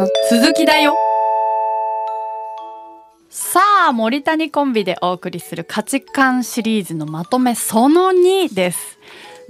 の続きだよ。さあ森谷コンビでお送りする価値観シリーズのまとめその2です。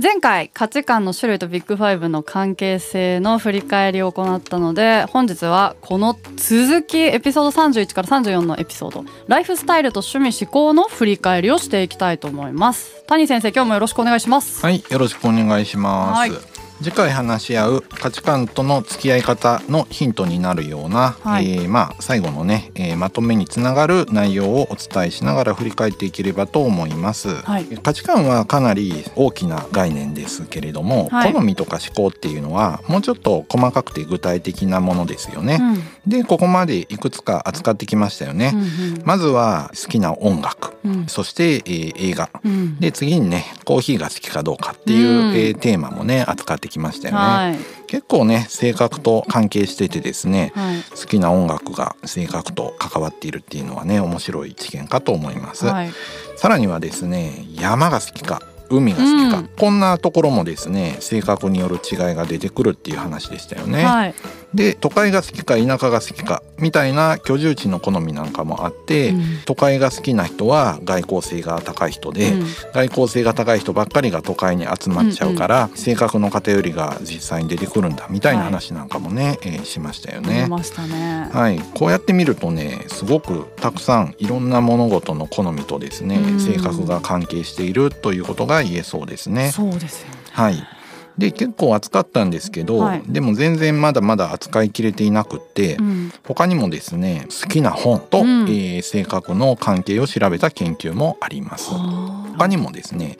前回価値観の種類とビッグファイブの関係性の振り返りを行ったので本日はこの続きエピソード31から34のエピソード。ライフスタイルと趣味思考の振り返りをしていきたいと思います。谷先生今日もよろしくお願いします。はいよろしくお願いします、はい次回話し合う価値観との付き合い方のヒントになるような、はい。えーまあ最後のね、えーまとめにつながる内容をお伝えしながら振り返っていければと思います、はい。価値観はかなり大きな概念ですけれども、はい。好みとか思考っていうのはもうちょっと細かくて具体的なものですよね、うん。でここまでいくつか扱ってきましたよね、うんまずは好きな音楽、うん。そして、えー映画。うん。で次にねコーヒーが好きかどうかっていう、うん。えーテーマもね扱ってきましたよね、はい。結構ね性格と関係しててですねはい。好きな音楽が性格と関わっているっていうのはね面白い知見かと思います、はい。さらにはですね山が好きか海が好きか、うん。こんなところもですね性格による違いが出てくるっていう話でしたよね、はいで都会が好きか田舎が好きかみたいな居住地の好みなんかもあって、うん。都会が好きな人は外交性が高い人で、うん。外交性が高い人ばっかりが都会に集まっちゃうから、性格の偏りが実際に出てくるんだみたいな話なんかもね、えーしましたよね。ね。はい、こうやって見るとねすごくたくさんいろんな物事の好みとですね、うん。性格が関係しているということが言えそうですね。そうですよね。はいで結構扱ったんですけど、はい。でも全然まだまだ扱いきれていなくって、うん。他にもですね好きな本と、うん。えー性格の関係を調べた研究もあります。あ他にもですね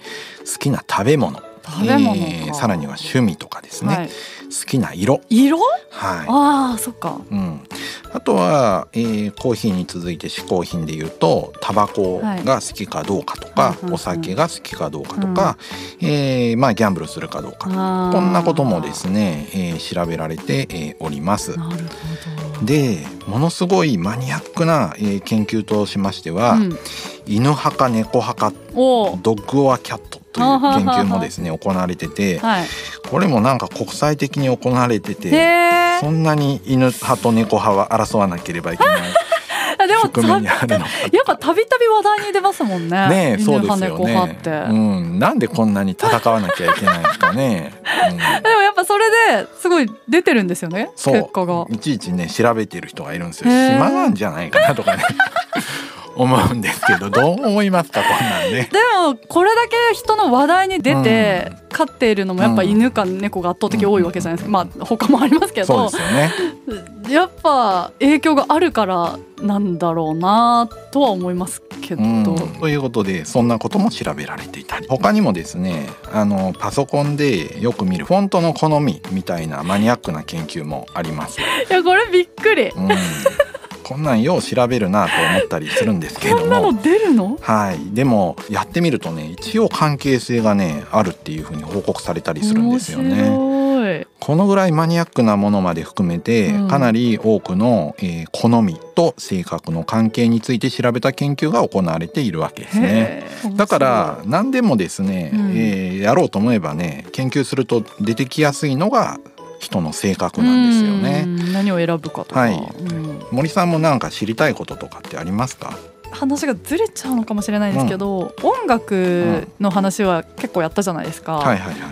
好きな食べ物。食べ物か。えーさらには趣味とかですね、ーはい。好きな色。色？はああそっか。い、うん、あとは、えーコーヒーに続いて嗜好品で言うとタバコが好きかどうかとか、はいうんうんうん。お酒が好きかどうかとか、えーまあギャンブルするかどうか。こんなこともですね、えー調べられて、えーおります。でものすごいマニアックな、えー研究としましては、ど、うん、犬派か猫派かおドッグオアキャットという研究もですね行われててはい。これもなんか国際的に行われてへてえそんなに犬派と猫派は争わなければいけない。でも宿命にあるのかやっぱたびたび話題に出ますもんね。ねえ犬そうですよね。って、うん、なんでこんなに戦わなきゃいけないんですかね、うん。でもやっぱそれですごい出てるんですよねそう。結果が。いちいちね調べてる人がいるんですよ。暇なんじゃないかなとかね思うんですけど どう思いますかこんなんね。でもこれだけ人の話題に出て飼っているのもやっぱ犬か猫が圧倒的多いわけじゃないですか、まあ他もありますけど。そうですよね。やっぱ影響があるからなんだろうなとは思いますけど、うん、ということでそんなことも調べられていたり。他にもですねあのパソコンでよく見るフォントの好みみたいなマニアックな研究もあります。いやこれびっくり。うん、こんなんよう調べるなと思ったりするんですけれどこんなのも。出るの？はい、でもやってみるとね一応関係性がねあるっていうふうに報告されたりするんですよね。このぐらいマニアックなものまで含めて、うんかなり多くの、えー好みと性格の関係について調べた研究が行われているわけですね。だから何でもですね、うんえーやろうと思えばね研究すると出てきやすいのが人の性格なんですよね。うん何を選ぶかとか、はい。うん。森さんもなんか知りたいこととかってありますか？話がずれちゃうのかもしれないですけど、音楽の話は結構やったじゃないですか、はいはいはいはい。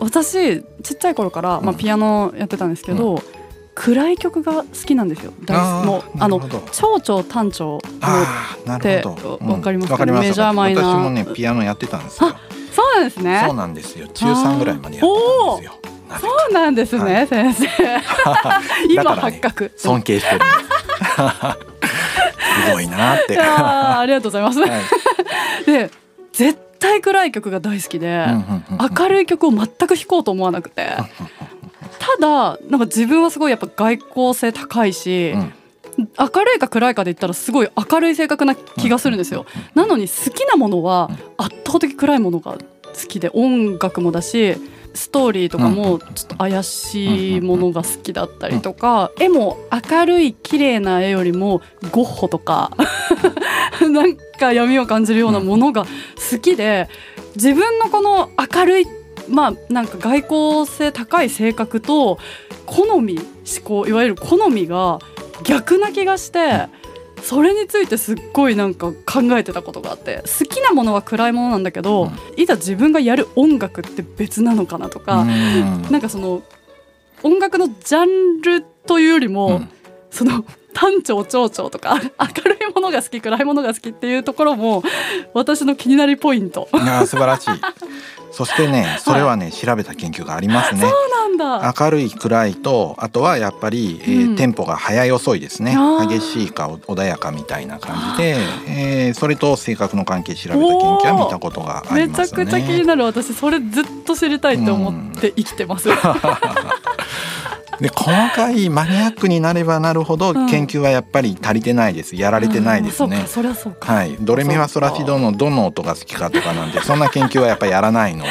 私ちっちゃい頃から、まあ、うん。ピアノやってたんですけど、暗い曲が好きなんですよ。大好き。もうあの長調短調。ってわかりますか？わかります。メジャーマイナー。私もねピアノやってたんですよ。そうなんですね。そうなんですよ。中三ぐらいまでやってたんですよ。そうなんですね、は先生。今発覚。尊敬してる。す。すごいなって。ありがとうございます、はい。で絶対暗い曲が大好きで、うんうんうんうん。明るい曲を全く弾こうと思わなくて。ただなんか自分はすごいやっぱ外交性高いし、うん。明るいか暗いかで言ったらすごい明るい性格な気がするんですよ。なのに好きなものは圧倒的暗いものが好きで音楽もだしストーリーとかもちょっと怪しいものが好きだったりとか絵も明るい綺麗な絵よりもゴッホとか なんか闇を感じるようなものが好きで自分のこの明るいっまあなんか外交性高い性格と好み思考いわゆる好みが逆な気がして。それについてすっごいなんか考えてたことがあって好きなものは暗いものなんだけど、いざ自分がやる音楽って別なのかなとか、うん。なんかその音楽のジャンルというよりも、うん。その単調長調とか明るいものが好き暗いものが好きっていうところも私の気になりポイント。いやー素晴らしい。そしてねそれはね、調べた研究がありますね。そうなんだ。明るい暗いとあとはやっぱり、えーうん。テンポが速い遅いですね。激しいか穏やかみたいな感じで、えーそれと性格の関係調べた研究は見たことがありめちゃますね。くちゃ気になる。私それずっと知りたいって思って生きてます。で細かいマニアックになればなるほどうん。研究はやっぱり足りてないです。やられてないですね。はい、ドレミファソラシドのどの音が好きかとかなんてそんな研究はやっぱりやらないので。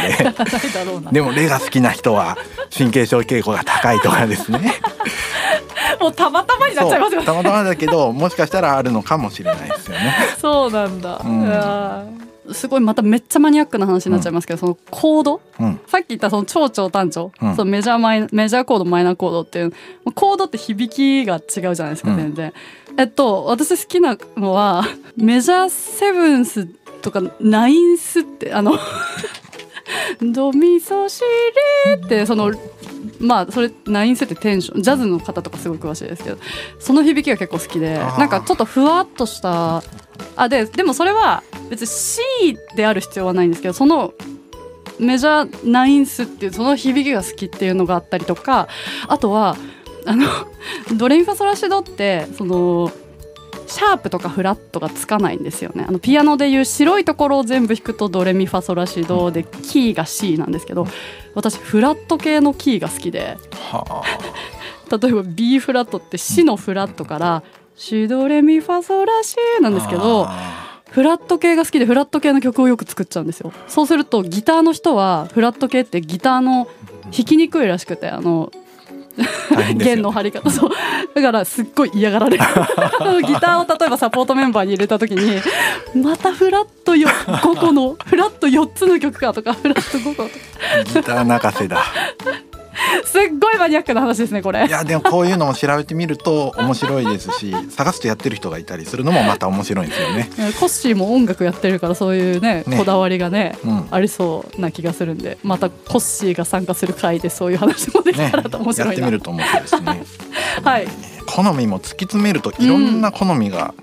でもレが好きな人は神経症傾向が高いとかですね。もうたまたまになっちゃいますよそうたまたまだけどもしかしたらあるのかもしれないですよね。そうなんだ。うんすごいまためっちゃマニアックな話になっちゃいますけど、そのコード？うん。さっき言ったその超長短調、うん。そのメジャーマイメジャーコードマイナーコードっていうコードって響きが違うじゃないですか、うん。全然。えっと私好きなのはメジャーセブンスとかナインスってあの ドミソシレってそのまあそれナインスってテンションジャズの方とかすごい詳しいですけどその響きが結構好きでなんかちょっとふわっとしたあででもそれは別に C である必要はないんですけどそのメジャーナインスっていうその響きが好きっていうのがあったりとかあとはあの ドレミファソラシドってそのシャープとかフラットがつかないんですよね。あのピアノでいう白いところを全部弾くとドレミファソラシドでキーが C なんですけど私フラット系のキーが好きで。は 例えば B フラットってシのフラットからシドレミファソラシなんですけどあフラット系が好きでフラット系の曲をよく作っちゃうんですよ。そうするとギターの人はフラット系ってギターの弾きにくいらしくてあの弦の張り方。そう。だからすっごい嫌がられる。ギターを例えばサポートメンバーに入れた時にまたフラットよ5個のフラット4つの曲かとかフラット5個とか。ギター泣かせだ。すっごいマニアックな話ですねこれ。いやでもこういうのも調べてみると面白いですし探すとやってる人がいたりするのもまた面白いんですよね。コッシーも音楽やってるからそういうねね。こだわりがねうん。ありそうな気がするんでまたコッシーが参加する回でそういう話もできねたらと面や白いな、ってみると面白いですね。はい。好みも突き詰めるといろんな好みが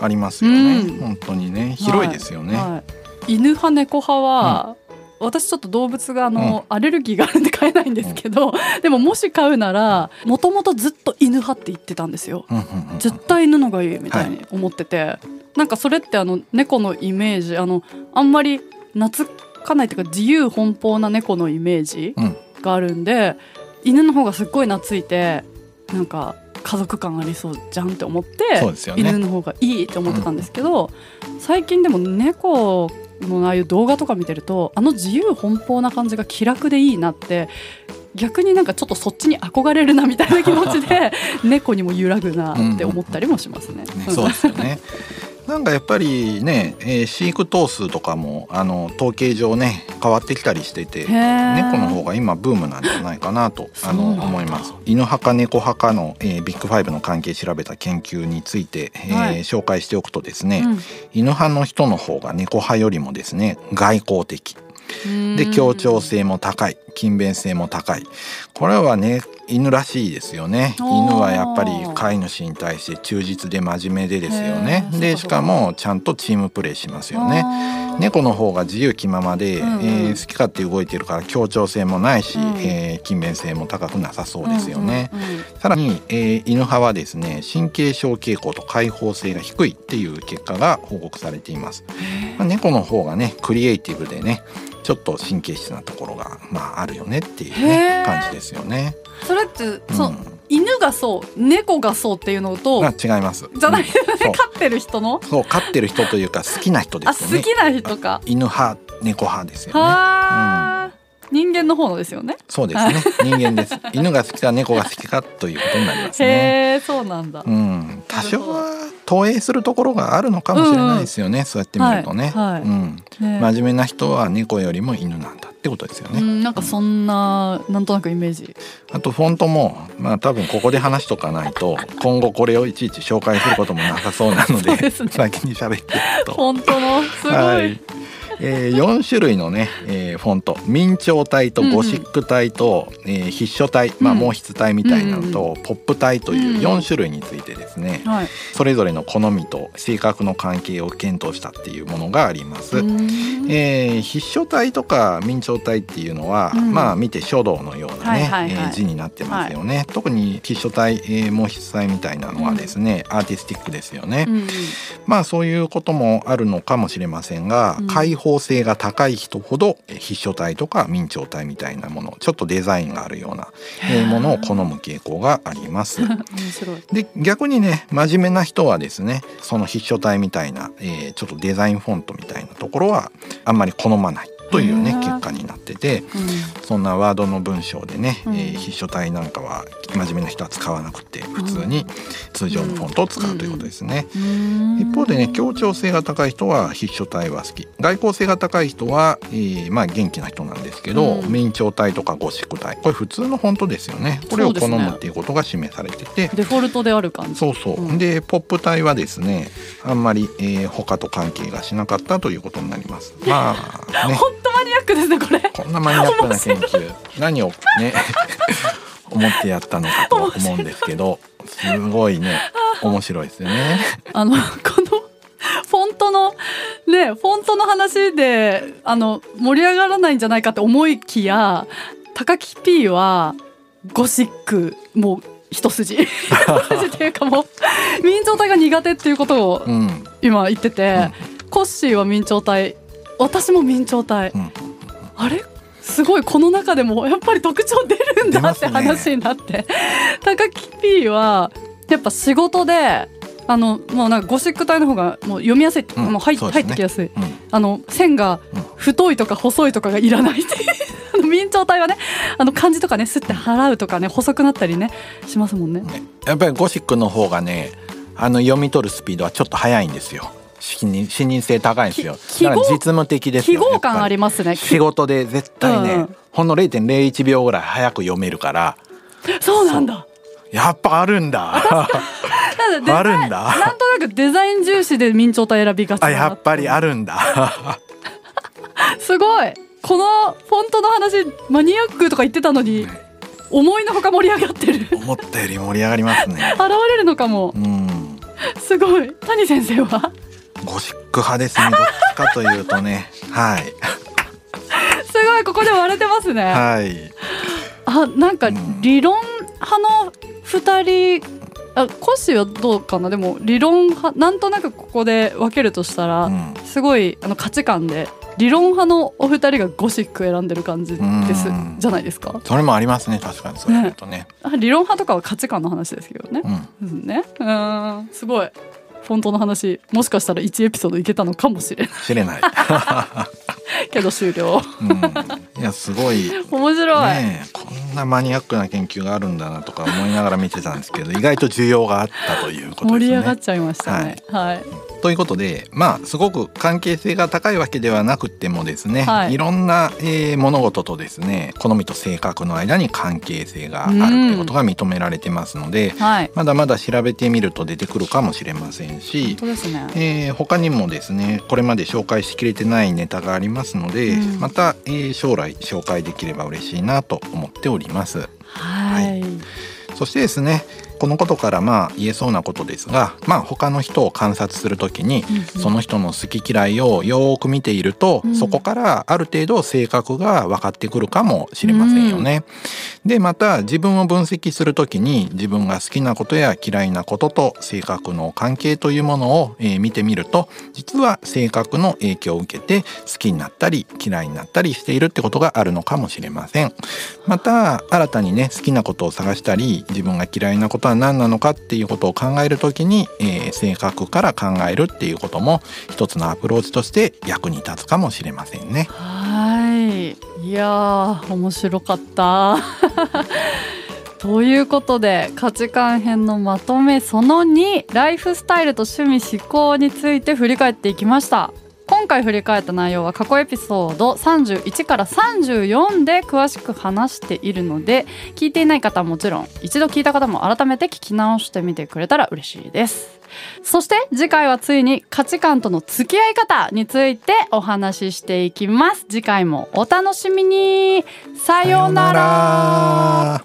ありますよね。うん。本当にね。広いですよね。はい。はい。犬派猫派は、私ちょっと動物があの、アレルギーがあるんで飼えないんですけど、でももし飼うならもともとずっと犬派って言ってたんですよ。うんうんうん絶対犬のがいいみたいに思ってて、なんかそれってあの猫のイメージあのあんまり懐かないというか自由奔放な猫のイメージうん。があるんで、犬の方がすっごい懐いてなんか家族感ありそうじゃんって思って、ね。犬の方がいいって思ってたんですけど、最近でも猫のああいう動画とか見てるとあの自由奔放な感じが気楽でいいなって逆になんかちょっとそっちに憧れるなみたいな気持ちで 猫にも揺らぐなって思ったりもしますね。ね、そうですよね。なんかやっぱりね、えー飼育頭数とかもあの統計上ね変わってきたりしてて猫の方が今ブームなんじゃないかなとあの思います。犬派か猫派かの、えービッグファイブの関係調べた研究について、えーはい。紹介しておくとですね、うん。犬派の人の方が猫派よりもですね外交的。でうん。協調性も高い。勤勉性も高いこれはね犬らしいですよね。犬はやっぱり飼い主に対して忠実で真面目でですよね。でしかもちゃんとチームプレーしますよね。猫の方が自由気ままで、うんうん。えー好き勝手動いてるから協調性もないし、うん。えー勤勉性も高くなさそうですよね、うんうんうんさらに、えー犬派はですね神経症傾向と開放性が低いっていう結果が報告されています、まあ、猫の方がねクリエイティブでねちょっと神経質なところが、まあ、あるよねっていうね感じですよね。それって、うんそう犬がそう猫がそうっていうのとまあ違います。じゃないですねそう飼ってる人の？そう飼ってる人というか好きな人であすよね。好きな人か。犬派猫派ですよね。はあ、人間の方のですよね。そうですね。人間です。犬が好きか猫が好きかということになりますね。へえそうなんだ。うん、多少は投影するところがあるのかもしれないですよね、うん、そうやって見るとね、はいはい、うん、ね、真面目な人は猫よりも犬なんだってことですよね、うん、なんかそんな、うん、なんとなくイメージ。あとフォントもまあ多分ここで話しとかないと今後これをいちいち紹介することもなさそうなのでね、先に喋ってると。フォントのすごい、はいえー、4種類のね、えー、フォント。明朝体とゴシック体と、うん、えー、筆書体、まあ、毛筆体みたいなのと、うん、ポップ体という4種類についてですね、うんはい、それぞれの好みと性格の関係を検討したっていうものがあります。えー、筆書体とか明朝体っていうのは、まあ見て書道のようなね、はいはいはい、えー、字になってますよね。はい、特に筆書体、えー、毛筆体みたいなのはですね、アーティスティックですよね。まあそういうこともあるのかもしれませんが、開放性が高い人ほど筆書体とか明朝体みたいなものちょっとデザインがあるようなものを好む傾向があります。で逆にね真面目な人はですねその筆書体みたいな、えー、ちょっとデザインフォントみたいなところはあんまり好まないというね結果になってて、うん、そんなワードの文章でね、うん、えー、筆書体なんかは真面目な人は使わなくて普通に通常のフォントを使うということですね。一方でね協調性が高い人は筆書体は好き。外交性が高い人は、えー、まあ元気な人なんですけど、うん、明朝体とかゴシック体。これ普通のフォントですよね。これを好むっていうことが示されてて、ね、デフォルトである感じ。そうそう、うん、でポップ体はですねあんまり、えー、他と関係がしなかったということになります。まあね。当マニアックですねこれ。こんなマニアックな研究。何をね 思ってやったのかと思うんですけどすごいね面白いですよね。あのこのフォントのねフォントの話であの盛り上がらないんじゃないかって思いきや高木 P はゴシックもう一筋。一筋っていうかもう明朝体が苦手っていうことを今言ってて、うん、コッシーは明朝体私も明朝体、うん、あれ？すごいこの中でもやっぱり特徴出るんだって話になって、ね、高木 P はやっぱ仕事であのもうなんかゴシック体の方がもう読みやすい、うん、もう入,、ね、入ってきやすい、うん、あの線が太いとか細いとかがいらないっていう。明朝体はねあの漢字とかねすって払うとかね細くなったりねしますもんね。やっぱりゴシックの方がねあの読み取るスピードはちょっと速いんですよ視認視認性高いんですよ。だから実務的ですよ記号感ありますね。仕事で絶対ね、うん、ほんの0.01秒ぐらい早く読めるから。そうなんだ。やっぱあるんだ。あるんだ。なんとなくデザイン重視で明朝体選びがちあやっぱりあるんだ。すごい。このフォントの話マニアックとか言ってたのに、思いのほか盛り上がってる。思ったより盛り上がりますね。現れるのかも、うん、すごい。谷先生は？ゴシック派ですね。どっちかというとね。はい。すごいここで割れてますね。はい。あなんか理論派の2人あコッシーはどうかな？でも理論派なんとなくここで分けるとしたら、うん、すごいあの価値観で理論派のお二人がゴシック選んでる感じです。じゃないですか？それもありますね。確かにそういうとね、ね、理論派とかは価値観の話ですけどね、うん、ね。うん。すごいフォントの話もしかしたら1エピソードいけたのかもしれない。知れない。けど終了、うん、いやすごい。面白い、ね、こんなマニアックな研究があるんだなとか思いながら見てたんですけど意外と需要があったということですね。盛り上がっちゃいましたね。はい、はいということでまあすごく関係性が高いわけではなくてもですね、はい、いろんな、えー、物事とですね好みと性格の間に関係性があるってことが認められてますので、はい、まだまだ調べてみると出てくるかもしれませんし、ね。えー、他にもですねこれまで紹介しきれてないネタがありますので、うん、また、えー、将来紹介できれば嬉しいなと思っております。はい、はい、そしてですねこのことからまあ言えそうなことですが、まあ、他の人を観察する時に、その人の好き嫌いをよく見ていると、うん、そこからある程度性格が分かってくるかもしれませんよね。うん、でまた自分を分析する時に自分が好きなことや嫌いなことと性格の関係というものを、えー、見てみると実は性格の影響を受けて好きになったり嫌いになったりしているってことがあるのかもしれません。また新たにね好きなことを探したり自分が嫌いなことは何なのかっていうことを考える時に、えー、性格から考えるっていうことも一つのアプローチとして役に立つかもしれませんね。はい。いや面白かった。ということで価値観編のまとめその2ライフスタイルと趣味思考について振り返っていきました。今回振り返った内容は過去エピソード31から34で詳しく話しているので聞いていない方はもちろん一度聞いた方も改めて聞き直してみてくれたら嬉しいです。そして次回はついに価値観との付き合い方についてお話ししていきます。次回もお楽しみに。さようなら